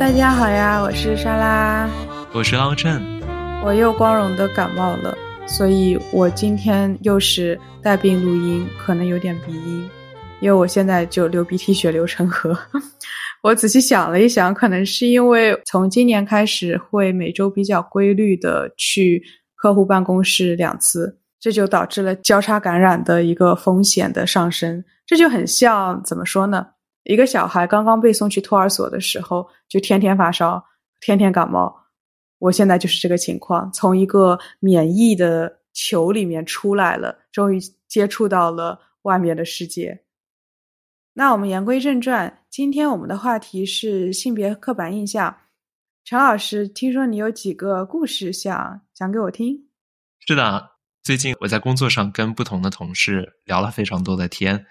大家好呀，我是莎拉，我是奥振，我又光荣的感冒了，所以我今天又是带病录音，可能有点鼻音，因为我现在就流鼻涕血流成河。我仔细想了一想，可能是因为从今年开始会每周比较规律的去客户办公室两次，这就导致了交叉感染的一个风险的上升。这就很像怎么说呢？一个小孩刚刚被送去托儿所的时候，就天天发烧，天天感冒。我现在就是这个情况，从一个免疫的球里面出来了，终于接触到了外面的世界。那我们言归正传，今天我们的话题是性别刻板印象。陈老师，听说你有几个故事想讲给我听？是的，最近我在工作上跟不同的同事聊了非常多的天，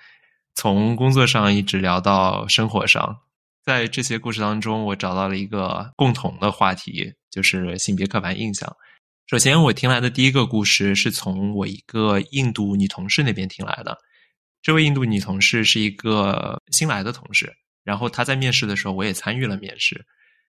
从工作上一直聊到生活上。在这些故事当中，我找到了一个共同的话题，就是性别刻板印象。首先，我听来的第一个故事是从我一个印度女同事那边听来的。这位印度女同事是一个新来的同事，然后她在面试的时候，我也参与了面试。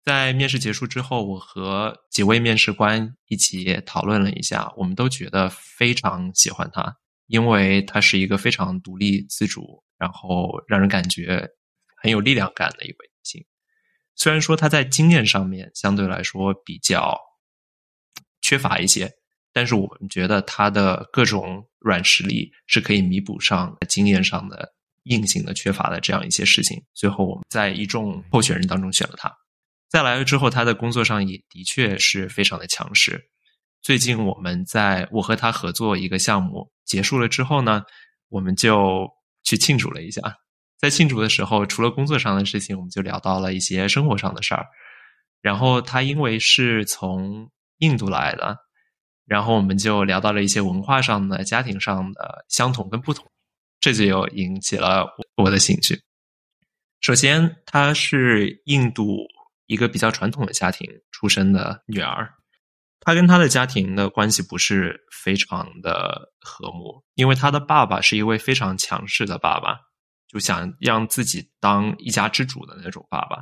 在面试结束之后，我和几位面试官一起讨论了一下，我们都觉得非常喜欢她，因为她是一个非常独立自主，然后让人感觉很有力量感的一位女性。虽然说她在经验上面相对来说比较缺乏一些。但是我们觉得他的各种软实力是可以弥补上经验上的硬性的缺乏的这样一些事情。最后我们在一众候选人当中选了他。再来了之后，他的工作上也的确是非常的强势。最近我们在我和他合作一个项目结束了之后呢，我们就去庆祝了一下。在庆祝的时候，除了工作上的事情，我们就聊到了一些生活上的事儿。然后他因为是从印度来的。然后我们就聊到了一些文化上的、家庭上的相同跟不同，这就又引起了我的兴趣。首先，她是印度一个比较传统的家庭出身的女儿，她跟她的家庭的关系不是非常的和睦，因为她的爸爸是一位非常强势的爸爸，就想让自己当一家之主的那种爸爸。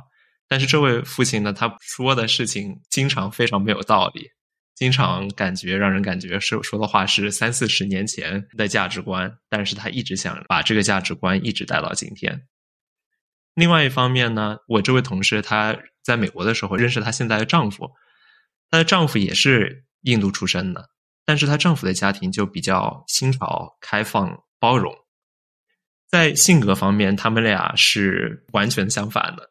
但是这位父亲呢，他说的事情经常非常没有道理。经常感觉让人感觉是说的话是三四十年前的价值观，但是他一直想把这个价值观一直带到今天。另外一方面呢，我这位同事她在美国的时候认识她现在的丈夫，她的丈夫也是印度出身的，但是她丈夫的家庭就比较新潮、开放、包容。在性格方面，他们俩是完全相反的。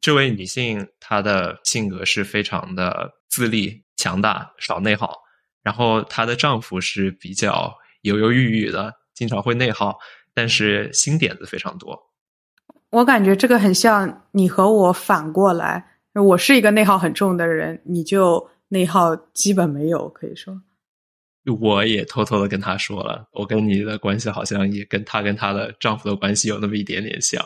这位女性她的性格是非常的自立。强大少内耗，然后她的丈夫是比较犹犹豫豫的，经常会内耗，但是新点子非常多。我感觉这个很像你和我反过来，我是一个内耗很重的人，你就内耗基本没有，可以说。我也偷偷的跟她说了，我跟你的关系好像也跟她跟她的丈夫的关系有那么一点点像。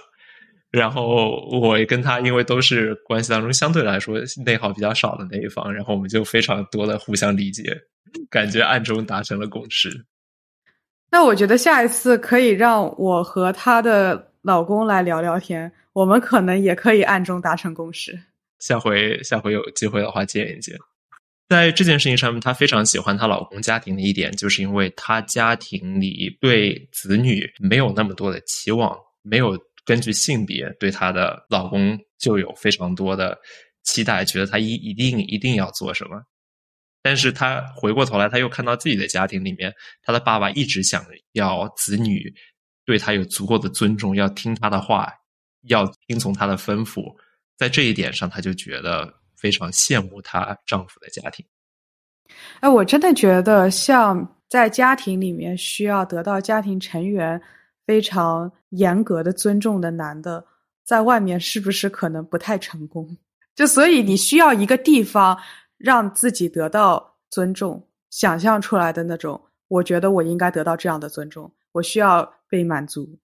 然后我跟他因为都是关系当中相对来说内耗比较少的那一方，然后我们就非常多的互相理解，感觉暗中达成了共识。那我觉得下一次可以让我和她的老公来聊聊天，我们可能也可以暗中达成共识。下回下回有机会的话见一见。在这件事情上面，她非常喜欢她老公家庭的一点，就是因为她家庭里对子女没有那么多的期望，没有。根据性别对她的老公就有非常多的期待，觉得他一一定一定要做什么。但是她回过头来，她又看到自己的家庭里面，她的爸爸一直想要子女对她有足够的尊重，要听她的话，要听从她的吩咐。在这一点上，她就觉得非常羡慕她丈夫的家庭。哎，我真的觉得，像在家庭里面需要得到家庭成员。非常严格的尊重的男的，在外面是不是可能不太成功？就所以你需要一个地方让自己得到尊重，想象出来的那种。我觉得我应该得到这样的尊重，我需要被满足。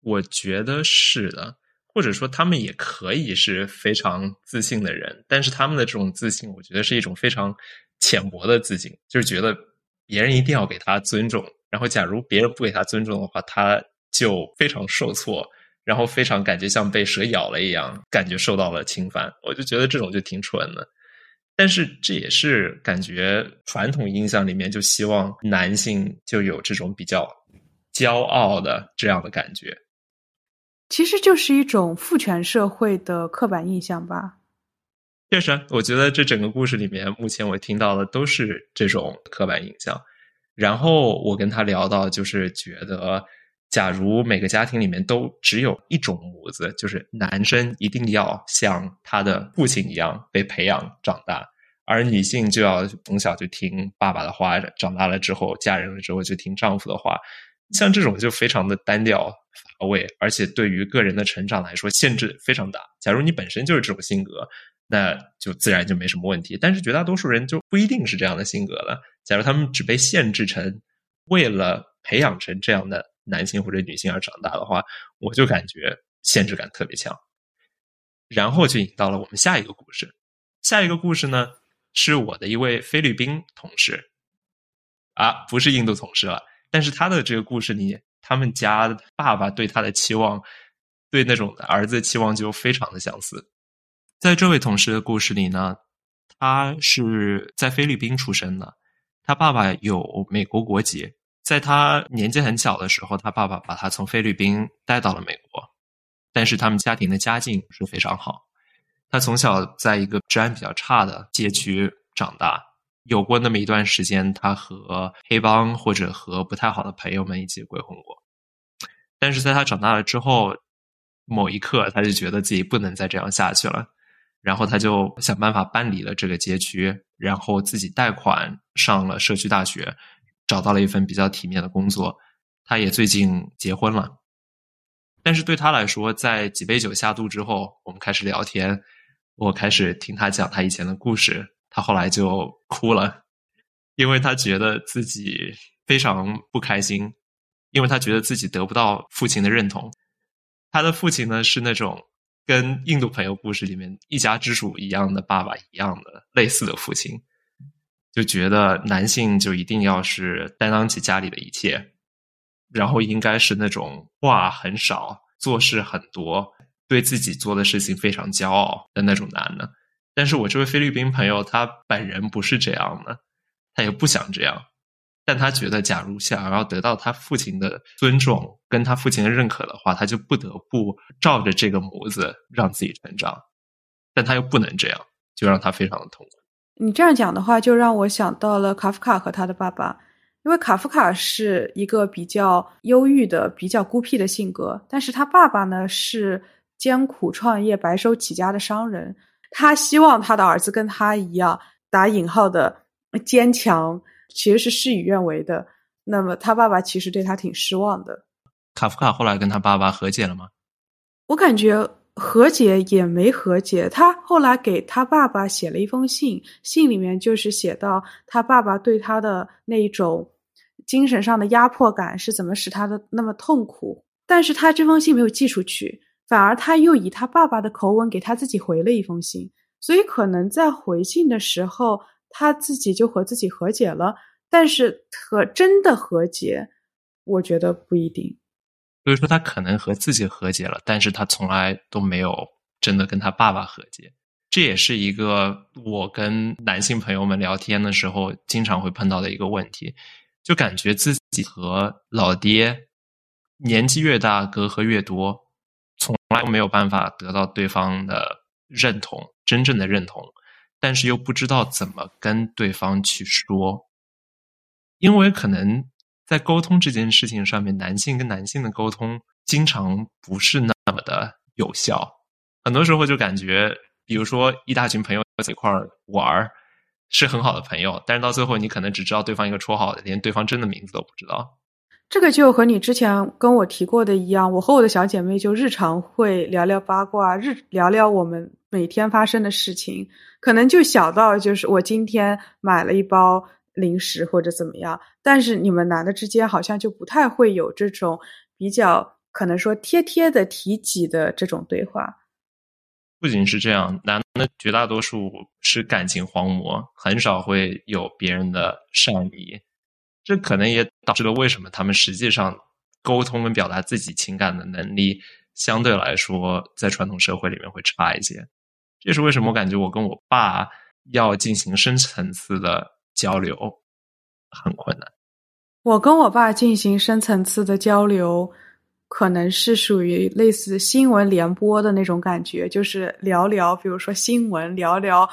我觉得是的，或者说他们也可以是非常自信的人，但是他们的这种自信，我觉得是一种非常浅薄的自信，就是觉得别人一定要给他尊重，然后假如别人不给他尊重的话，他。就非常受挫，然后非常感觉像被蛇咬了一样，感觉受到了侵犯。我就觉得这种就挺蠢的。但是这也是感觉传统印象里面就希望男性就有这种比较骄傲的这样的感觉。其实就是一种父权社会的刻板印象吧。确实，我觉得这整个故事里面，目前我听到的都是这种刻板印象。然后我跟他聊到，就是觉得，假如每个家庭里面都只有一种模子，就是男生一定要像他的父亲一样被培养长大，而女性就要从小就听爸爸的话，长大了之后嫁人了之后就听丈夫的话。像这种就非常的单调乏味，而且对于个人的成长来说限制非常大。假如你本身就是这种性格，那就自然就没什么问题。但是绝大多数人就不一定是这样的性格了。假如他们只被限制成为了培养成这样的男性或者女性而长大的话，我就感觉限制感特别强。然后就引到了我们下一个故事。下一个故事呢，是我的一位菲律宾同事，啊，不是印度同事了。但是他的这个故事里，他们家爸爸对他的期望，对那种儿子期望就非常的相似。在这位同事的故事里呢，他是在菲律宾出生的，他爸爸有美国国籍。在他年纪很小的时候，他爸爸把他从菲律宾带到了美国，但是他们家庭的家境是非常好，他从小在一个治安比较差的街区长大。有过那么一段时间，他和黑帮或者和不太好的朋友们一起鬼混过。但是在他长大了之后，某一刻他就觉得自己不能再这样下去了，然后他就想办法搬离了这个街区，然后自己贷款上了社区大学，找到了一份比较体面的工作。他也最近结婚了。但是对他来说，在几杯酒下肚之后，我们开始聊天，我开始听他讲他以前的故事。他后来就哭了，因为他觉得自己非常不开心，因为他觉得自己得不到父亲的认同。他的父亲呢是那种跟印度朋友故事里面一家之主一样的爸爸一样的类似的父亲，就觉得男性就一定要是担当起家里的一切，然后应该是那种话很少、做事很多、对自己做的事情非常骄傲的那种男的。但是我这位菲律宾朋友，他本人不是这样的，他也不想这样，但他觉得，假如想要得到他父亲的尊重，跟他父亲的认可的话，他就不得不照着这个模子让自己成长，但他又不能这样，就让他非常的痛苦。你这样讲的话，就让我想到了卡夫卡和他的爸爸，因为卡夫卡是一个比较忧郁的、比较孤僻的性格，但是他爸爸呢是艰苦创业、白手起家的商人。他希望他的儿子跟他一样打引号的坚强，其实是事与愿违的。那么他爸爸其实对他挺失望的。卡夫卡后来跟他爸爸和解了吗？我感觉和解也没和解。他后来给他爸爸写了一封信，信里面就是写到他爸爸对他的那一种精神上的压迫感是怎么使他的那么痛苦。但是他这封信没有寄出去。反而他又以他爸爸的口吻给他自己回了一封信，所以可能在回信的时候，他自己就和自己和解了。但是和真的和解，我觉得不一定。所以说他可能和自己和解了，但是他从来都没有真的跟他爸爸和解。这也是一个我跟男性朋友们聊天的时候经常会碰到的一个问题，就感觉自己和老爹年纪越大，隔阂越多。从来没有办法得到对方的认同，真正的认同，但是又不知道怎么跟对方去说，因为可能在沟通这件事情上面，男性跟男性的沟通经常不是那么的有效，很多时候就感觉，比如说一大群朋友在一块儿玩是很好的朋友，但是到最后你可能只知道对方一个绰号，连对方真的名字都不知道。这个就和你之前跟我提过的一样，我和我的小姐妹就日常会聊聊八卦，日聊聊我们每天发生的事情，可能就小到就是我今天买了一包零食或者怎么样，但是你们男的之间好像就不太会有这种比较可能说贴贴的提己的这种对话。不仅是这样，男的绝大多数是感情荒漠，很少会有别人的善意。这可能也导致了为什么他们实际上沟通跟表达自己情感的能力相对来说在传统社会里面会差一些。这是为什么？我感觉我跟我爸要进行深层次的交流很困难。我跟我爸进行深层次的交流，可能是属于类似新闻联播的那种感觉，就是聊聊，比如说新闻，聊聊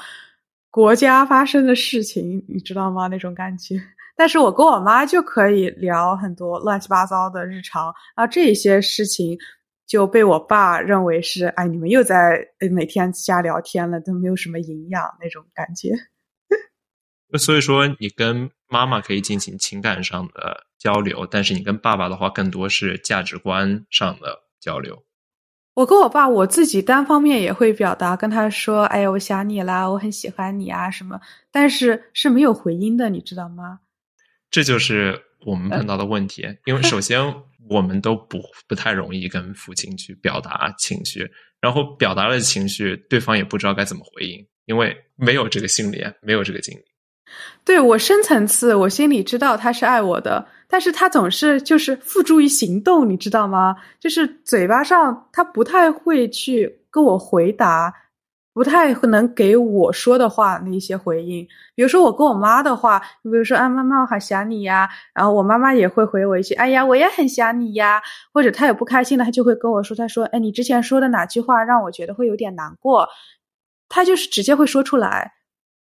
国家发生的事情，你知道吗？那种感觉。但是我跟我妈就可以聊很多乱七八糟的日常，然后这些事情就被我爸认为是，哎，你们又在每天瞎聊天了，都没有什么营养那种感觉。所以说，你跟妈妈可以进行情感上的交流，但是你跟爸爸的话，更多是价值观上的交流。我跟我爸，我自己单方面也会表达，跟他说：“哎呀，我想你啦，我很喜欢你啊，什么。”但是是没有回音的，你知道吗？这就是我们碰到的问题，因为首先我们都不不太容易跟父亲去表达情绪，然后表达了情绪，对方也不知道该怎么回应，因为没有这个心理，没有这个经历。对我深层次，我心里知道他是爱我的，但是他总是就是付诸于行动，你知道吗？就是嘴巴上他不太会去跟我回答。不太能给我说的话那些回应，比如说我跟我妈的话，你比如说啊，妈妈我好想你呀，然后我妈妈也会回我一句，哎呀，我也很想你呀，或者她有不开心了，她就会跟我说，她说，哎，你之前说的哪句话让我觉得会有点难过，她就是直接会说出来，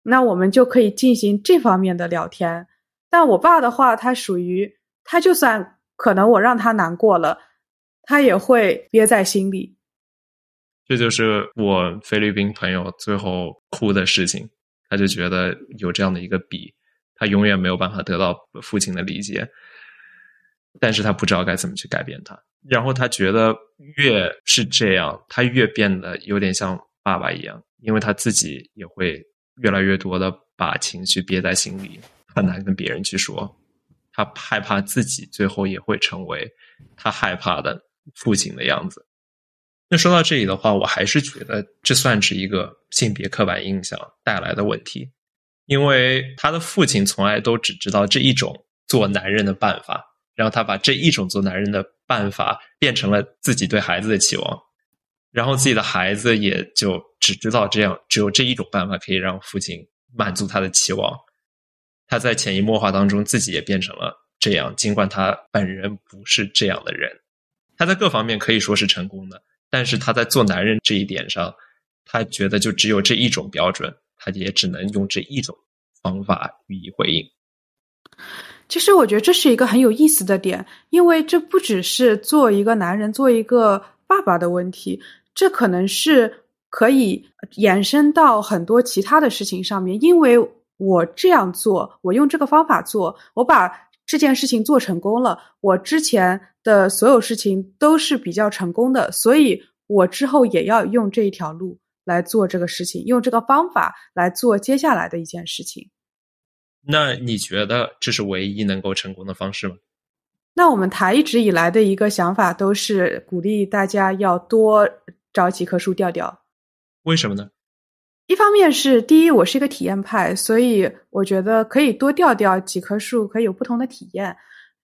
那我们就可以进行这方面的聊天。但我爸的话，他属于他就算可能我让他难过了，他也会憋在心里。这就是我菲律宾朋友最后哭的事情，他就觉得有这样的一个比，他永远没有办法得到父亲的理解，但是他不知道该怎么去改变他，然后他觉得越是这样，他越变得有点像爸爸一样，因为他自己也会越来越多的把情绪憋在心里，很难跟别人去说，他害怕自己最后也会成为他害怕的父亲的样子。那说到这里的话，我还是觉得这算是一个性别刻板印象带来的问题，因为他的父亲从来都只知道这一种做男人的办法，然后他把这一种做男人的办法变成了自己对孩子的期望，然后自己的孩子也就只知道这样，只有这一种办法可以让父亲满足他的期望，他在潜移默化当中自己也变成了这样，尽管他本人不是这样的人，他在各方面可以说是成功的。但是他在做男人这一点上，他觉得就只有这一种标准，他也只能用这一种方法予以回应。其实我觉得这是一个很有意思的点，因为这不只是做一个男人、做一个爸爸的问题，这可能是可以延伸到很多其他的事情上面。因为我这样做，我用这个方法做，我把这件事情做成功了，我之前。的所有事情都是比较成功的，所以我之后也要用这一条路来做这个事情，用这个方法来做接下来的一件事情。那你觉得这是唯一能够成功的方式吗？那我们台一直以来的一个想法都是鼓励大家要多找几棵树吊吊。为什么呢？一方面是第一，我是一个体验派，所以我觉得可以多调调几棵树，可以有不同的体验。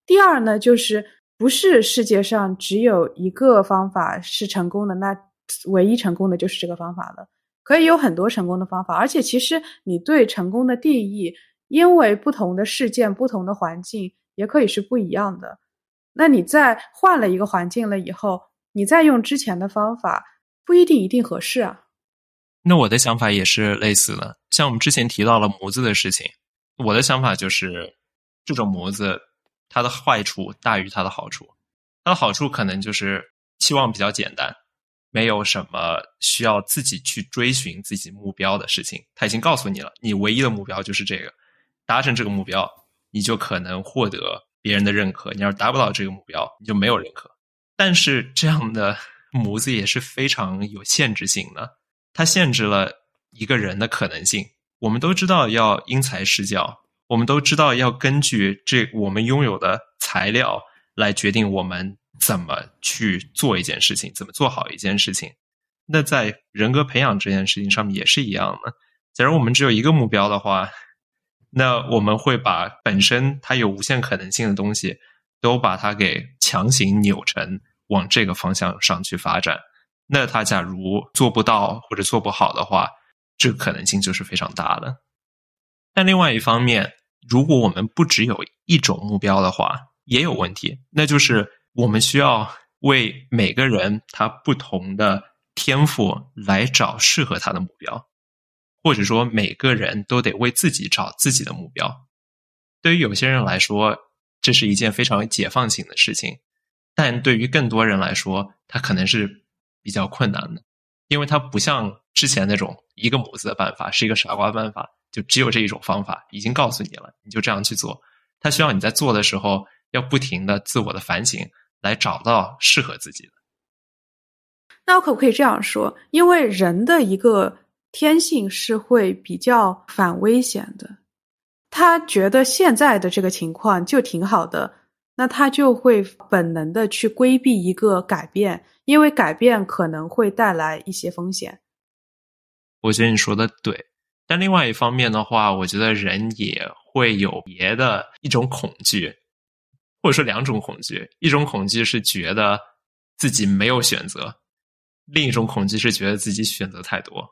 第二呢，就是。不是世界上只有一个方法是成功的，那唯一成功的就是这个方法了。可以有很多成功的方法，而且其实你对成功的定义，因为不同的事件、不同的环境，也可以是不一样的。那你在换了一个环境了以后，你再用之前的方法，不一定一定合适啊。那我的想法也是类似的，像我们之前提到了模子的事情，我的想法就是这种模子。它的坏处大于它的好处，它的好处可能就是期望比较简单，没有什么需要自己去追寻自己目标的事情。他已经告诉你了，你唯一的目标就是这个，达成这个目标，你就可能获得别人的认可。你要是达不到这个目标，你就没有认可。但是这样的模子也是非常有限制性的，它限制了一个人的可能性。我们都知道要因材施教。我们都知道要根据这我们拥有的材料来决定我们怎么去做一件事情，怎么做好一件事情。那在人格培养这件事情上面也是一样的。假如我们只有一个目标的话，那我们会把本身它有无限可能性的东西，都把它给强行扭成往这个方向上去发展。那他假如做不到或者做不好的话，这个可能性就是非常大的。但另外一方面，如果我们不只有一种目标的话，也有问题。那就是我们需要为每个人他不同的天赋来找适合他的目标，或者说每个人都得为自己找自己的目标。对于有些人来说，这是一件非常解放性的事情，但对于更多人来说，他可能是比较困难的，因为它不像之前那种一个模子的办法，是一个傻瓜办法，就只有这一种方法，已经告诉你了，你就这样去做。它需要你在做的时候要不停的自我的反省，来找到适合自己的。那我可不可以这样说？因为人的一个天性是会比较反危险的。他觉得现在的这个情况就挺好的，那他就会本能的去规避一个改变，因为改变可能会带来一些风险。我觉得你说的对，但另外一方面的话，我觉得人也会有别的一种恐惧，或者说两种恐惧：一种恐惧是觉得自己没有选择，另一种恐惧是觉得自己选择太多。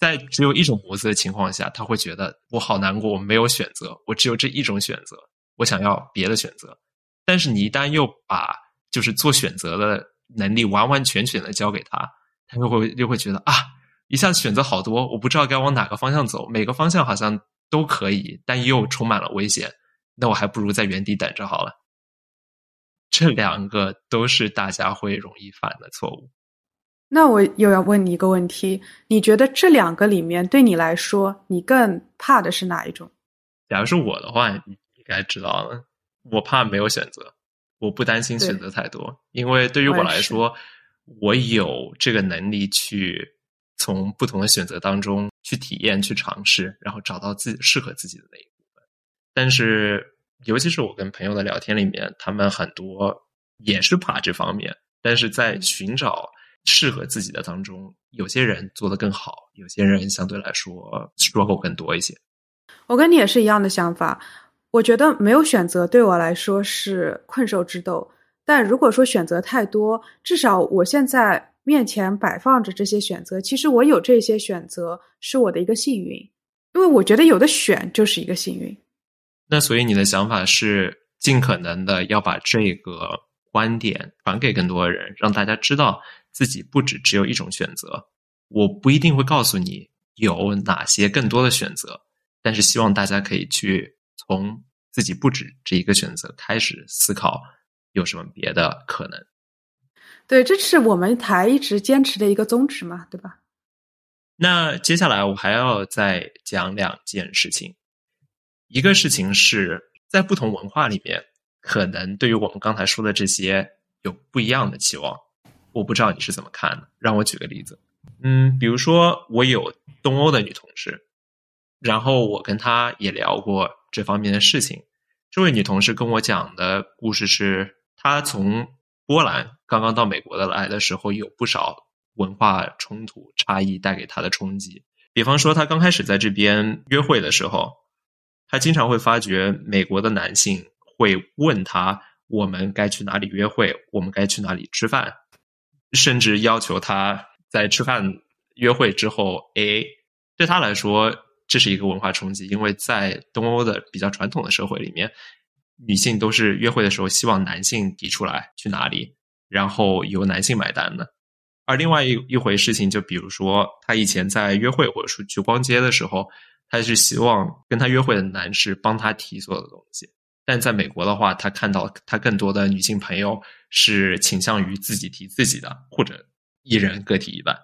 在只有一种模子的情况下，他会觉得我好难过，我没有选择，我只有这一种选择，我想要别的选择。但是你一旦又把就是做选择的能力完完全全的交给他，他又会又会觉得啊，一下子选择好多，我不知道该往哪个方向走，每个方向好像都可以，但又充满了危险，那我还不如在原地等着好了。这两个都是大家会容易犯的错误。那我又要问你一个问题：你觉得这两个里面，对你来说，你更怕的是哪一种？假如是我的话，你应该知道了。我怕没有选择，我不担心选择太多，因为对于我来说，我有这个能力去从不同的选择当中去体验、去尝试，然后找到自己适合自己的那一部分。但是，尤其是我跟朋友的聊天里面，他们很多也是怕这方面，但是在寻找。适合自己的当中，有些人做得更好，有些人相对来说 struggle 更多一些。我跟你也是一样的想法。我觉得没有选择对我来说是困兽之斗，但如果说选择太多，至少我现在面前摆放着这些选择，其实我有这些选择是我的一个幸运，因为我觉得有的选就是一个幸运。那所以你的想法是尽可能的要把这个观点传给更多人，让大家知道。自己不止只有一种选择，我不一定会告诉你有哪些更多的选择，但是希望大家可以去从自己不止这一个选择开始思考，有什么别的可能。对，这是我们台一直坚持的一个宗旨嘛，对吧？那接下来我还要再讲两件事情，一个事情是在不同文化里面，可能对于我们刚才说的这些有不一样的期望。我不知道你是怎么看的，让我举个例子。嗯，比如说我有东欧的女同事，然后我跟她也聊过这方面的事情。这位女同事跟我讲的故事是，她从波兰刚刚到美国的来的时候，有不少文化冲突差异带给她的冲击。比方说，她刚开始在这边约会的时候，她经常会发觉美国的男性会问她：“我们该去哪里约会？我们该去哪里吃饭？”甚至要求她在吃饭约会之后 AA，对她来说这是一个文化冲击，因为在东欧的比较传统的社会里面，女性都是约会的时候希望男性提出来去哪里，然后由男性买单的。而另外一一回事情，就比如说她以前在约会或者说去逛街的时候，她是希望跟她约会的男士帮她提所有的东西。但在美国的话，她看到她更多的女性朋友是倾向于自己提自己的，或者一人各提一半。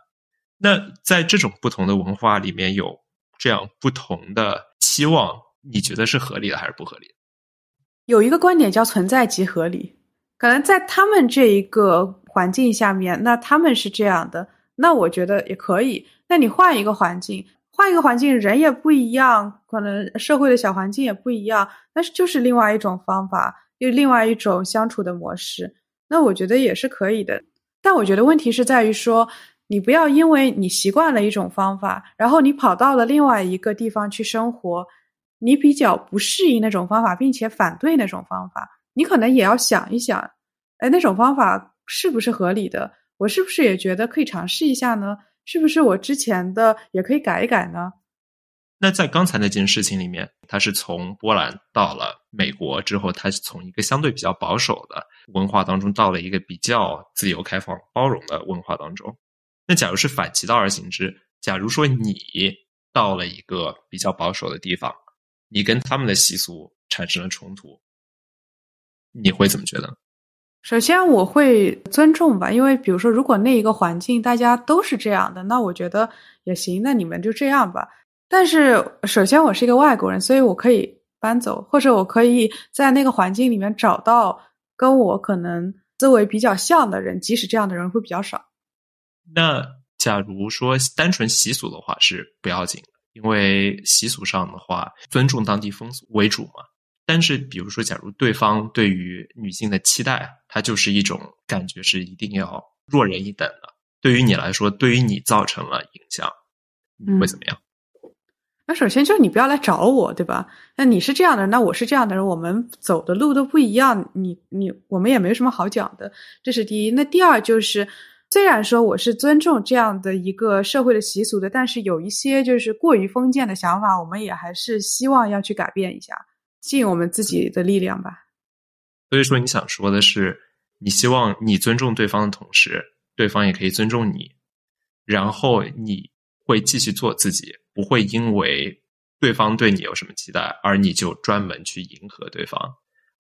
那在这种不同的文化里面有这样不同的期望，你觉得是合理的还是不合理？有一个观点叫存在即合理，可能在他们这一个环境下面，那他们是这样的，那我觉得也可以。那你换一个环境。换一个环境，人也不一样，可能社会的小环境也不一样，但是就是另外一种方法，又另外一种相处的模式，那我觉得也是可以的。但我觉得问题是在于说，你不要因为你习惯了一种方法，然后你跑到了另外一个地方去生活，你比较不适应那种方法，并且反对那种方法，你可能也要想一想，哎，那种方法是不是合理的？我是不是也觉得可以尝试一下呢？是不是我之前的也可以改一改呢？那在刚才那件事情里面，他是从波兰到了美国之后，他是从一个相对比较保守的文化当中，到了一个比较自由、开放、包容的文化当中。那假如是反其道而行之，假如说你到了一个比较保守的地方，你跟他们的习俗产生了冲突，你会怎么觉得？首先，我会尊重吧，因为比如说，如果那一个环境大家都是这样的，那我觉得也行，那你们就这样吧。但是，首先我是一个外国人，所以我可以搬走，或者我可以在那个环境里面找到跟我可能思维比较像的人，即使这样的人会比较少。那假如说单纯习俗的话是不要紧的，因为习俗上的话尊重当地风俗为主嘛。但是，比如说，假如对方对于女性的期待，它就是一种感觉是一定要弱人一等的，对于你来说，对于你造成了影响，你会怎么样？那首先就是你不要来找我，对吧？那你是这样的人，那我是这样的人，我们走的路都不一样，你你我们也没什么好讲的，这是第一。那第二就是，虽然说我是尊重这样的一个社会的习俗的，但是有一些就是过于封建的想法，我们也还是希望要去改变一下。尽我们自己的力量吧。所以说，你想说的是，你希望你尊重对方的同时，对方也可以尊重你，然后你会继续做自己，不会因为对方对你有什么期待，而你就专门去迎合对方。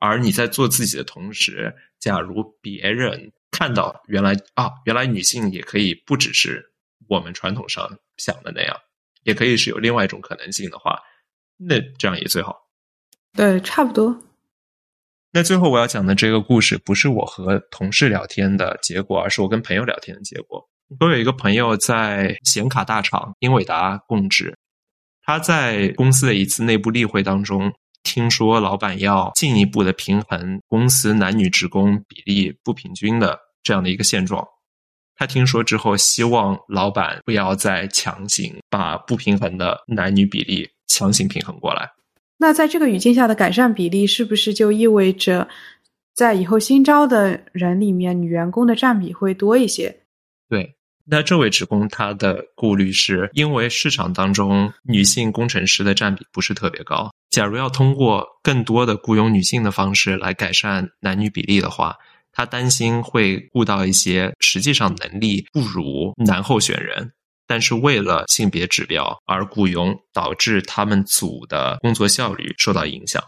而你在做自己的同时，假如别人看到原来啊，原来女性也可以不只是我们传统上想的那样，也可以是有另外一种可能性的话，那这样也最好。对，差不多。那最后我要讲的这个故事，不是我和同事聊天的结果，而是我跟朋友聊天的结果。我有一个朋友在显卡大厂英伟达供职，他在公司的一次内部例会当中，听说老板要进一步的平衡公司男女职工比例不平均的这样的一个现状。他听说之后，希望老板不要再强行把不平衡的男女比例强行平衡过来。那在这个语境下的改善比例，是不是就意味着，在以后新招的人里面，女员工的占比会多一些？对，那这位职工他的顾虑是因为市场当中女性工程师的占比不是特别高。假如要通过更多的雇佣女性的方式来改善男女比例的话，他担心会雇到一些实际上能力不如男候选人。但是为了性别指标而雇佣，导致他们组的工作效率受到影响。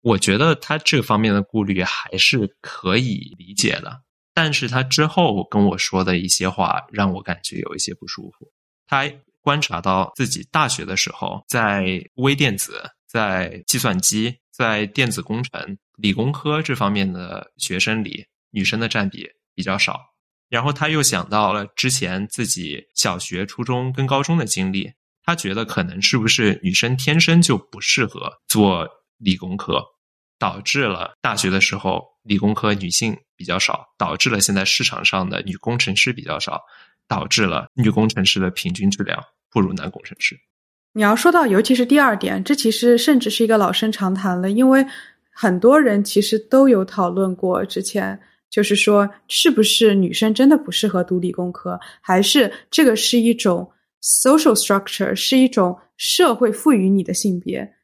我觉得他这方面的顾虑还是可以理解的。但是他之后跟我说的一些话，让我感觉有一些不舒服。他观察到自己大学的时候，在微电子、在计算机、在电子工程、理工科这方面的学生里，女生的占比比较少。然后他又想到了之前自己小学、初中跟高中的经历，他觉得可能是不是女生天生就不适合做理工科，导致了大学的时候理工科女性比较少，导致了现在市场上的女工程师比较少，导致了女工程师的平均质量不如男工程师。你要说到，尤其是第二点，这其实甚至是一个老生常谈了，因为很多人其实都有讨论过之前。就是说，是不是女生真的不适合读理工科，还是这个是一种 social structure，是一种社会赋予你的性别？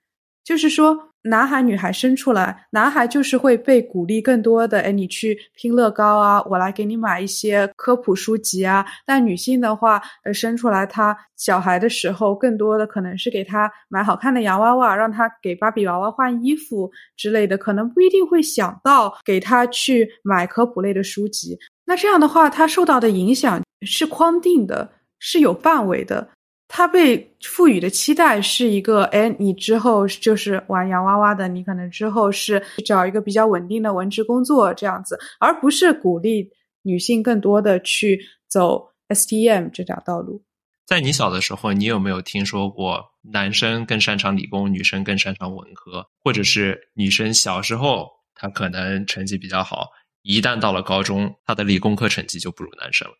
就是说。男孩女孩生出来，男孩就是会被鼓励更多的，哎，你去拼乐高啊，我来给你买一些科普书籍啊。但女性的话，呃，生出来她小孩的时候，更多的可能是给她买好看的洋娃娃，让她给芭比娃娃换衣服之类的，可能不一定会想到给她去买科普类的书籍。那这样的话，她受到的影响是框定的，是有范围的。他被赋予的期待是一个，哎，你之后就是玩洋娃娃的，你可能之后是找一个比较稳定的文职工作这样子，而不是鼓励女性更多的去走 STEM 这条道路。在你小的时候，你有没有听说过男生更擅长理工，女生更擅长文科，或者是女生小时候她可能成绩比较好，一旦到了高中，她的理工科成绩就不如男生了？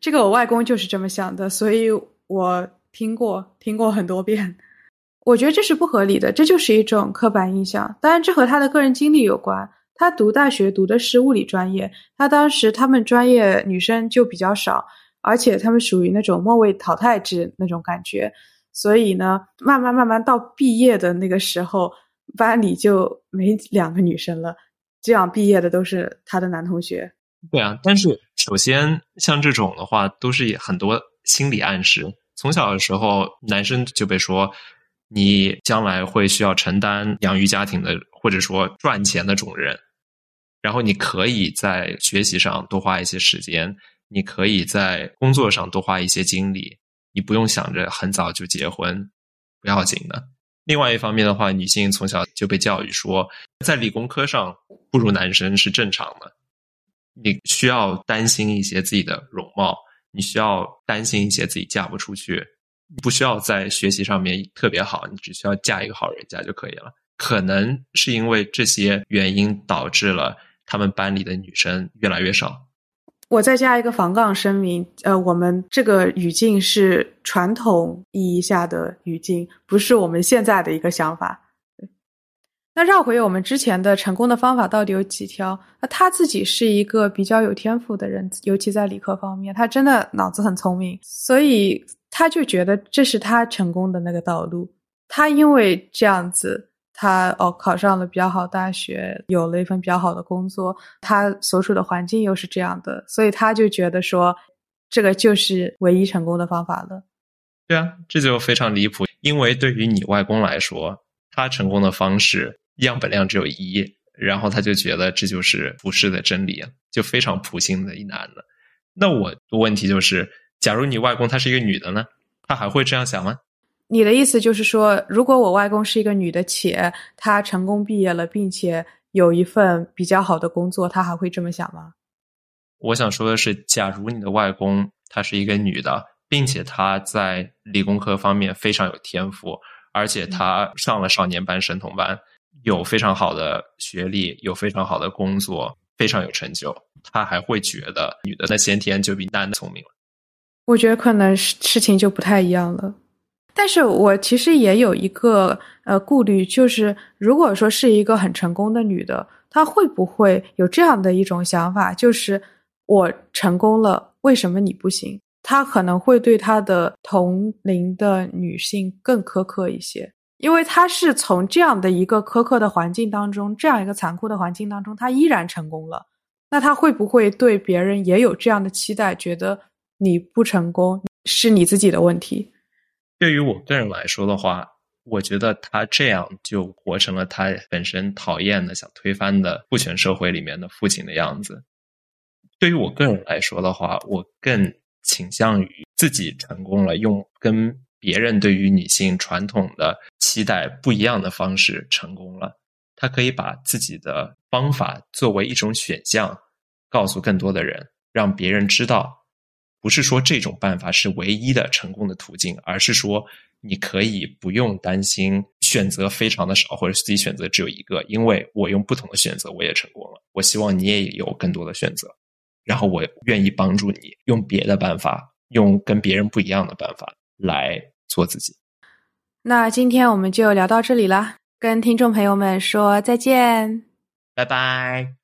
这个我外公就是这么想的，所以我。听过，听过很多遍，我觉得这是不合理的，这就是一种刻板印象。当然，这和他的个人经历有关。他读大学读的是物理专业，他当时他们专业女生就比较少，而且他们属于那种末位淘汰制那种感觉，所以呢，慢慢慢慢到毕业的那个时候，班里就没两个女生了，这样毕业的都是他的男同学。对啊，但是首先像这种的话，都是很多心理暗示。从小的时候，男生就被说。你将来会需要承担养育家庭的，或者说赚钱的种人，然后你可以在学习上多花一些时间，你可以在工作上多花一些精力，你不用想着很早就结婚，不要紧的。另外一方面的话，女性从小就被教育说，在理工科上不如男生是正常的，你需要担心一些自己的容貌，你需要担心一些自己嫁不出去。不需要在学习上面特别好，你只需要嫁一个好人家就可以了。可能是因为这些原因导致了他们班里的女生越来越少。我再加一个防杠声明，呃，我们这个语境是传统意义下的语境，不是我们现在的一个想法。那绕回我们之前的成功的方法到底有几条？那他自己是一个比较有天赋的人，尤其在理科方面，他真的脑子很聪明，所以。他就觉得这是他成功的那个道路。他因为这样子，他哦考上了比较好大学，有了一份比较好的工作，他所处的环境又是这样的，所以他就觉得说，这个就是唯一成功的方法了。对啊，这就非常离谱。因为对于你外公来说，他成功的方式样本量只有一，然后他就觉得这就是普世的真理，就非常普信的一男的。那我的问题就是。假如你外公她是一个女的呢，她还会这样想吗？你的意思就是说，如果我外公是一个女的，且她成功毕业了，并且有一份比较好的工作，她还会这么想吗？我想说的是，假如你的外公她是一个女的，并且她在理工科方面非常有天赋，而且她上了少年班、神童班，有非常好的学历，有非常好的工作，非常有成就，他还会觉得女的那先天就比男的聪明。我觉得可能事事情就不太一样了，但是我其实也有一个呃顾虑，就是如果说是一个很成功的女的，她会不会有这样的一种想法，就是我成功了，为什么你不行？她可能会对她的同龄的女性更苛刻一些，因为他是从这样的一个苛刻的环境当中，这样一个残酷的环境当中，他依然成功了，那他会不会对别人也有这样的期待，觉得？你不成功是你自己的问题。对于我个人来说的话，我觉得他这样就活成了他本身讨厌的、想推翻的父权社会里面的父亲的样子。对于我个人来说的话，我更倾向于自己成功了，用跟别人对于女性传统的期待不一样的方式成功了。他可以把自己的方法作为一种选项，告诉更多的人，让别人知道。不是说这种办法是唯一的成功的途径，而是说你可以不用担心选择非常的少，或者自己选择只有一个，因为我用不同的选择我也成功了。我希望你也有更多的选择，然后我愿意帮助你用别的办法，用跟别人不一样的办法来做自己。那今天我们就聊到这里了，跟听众朋友们说再见，拜拜。